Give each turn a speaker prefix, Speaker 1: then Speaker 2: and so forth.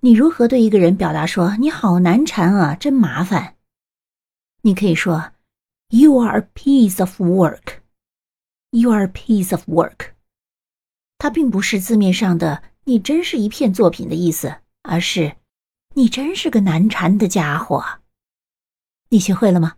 Speaker 1: 你如何对一个人表达说你好难缠啊真麻烦。你可以说 you are a piece of work. You are a piece of work. 它并不是字面上的你真是一片作品的意思而是你真是个难缠的家伙你学会了吗？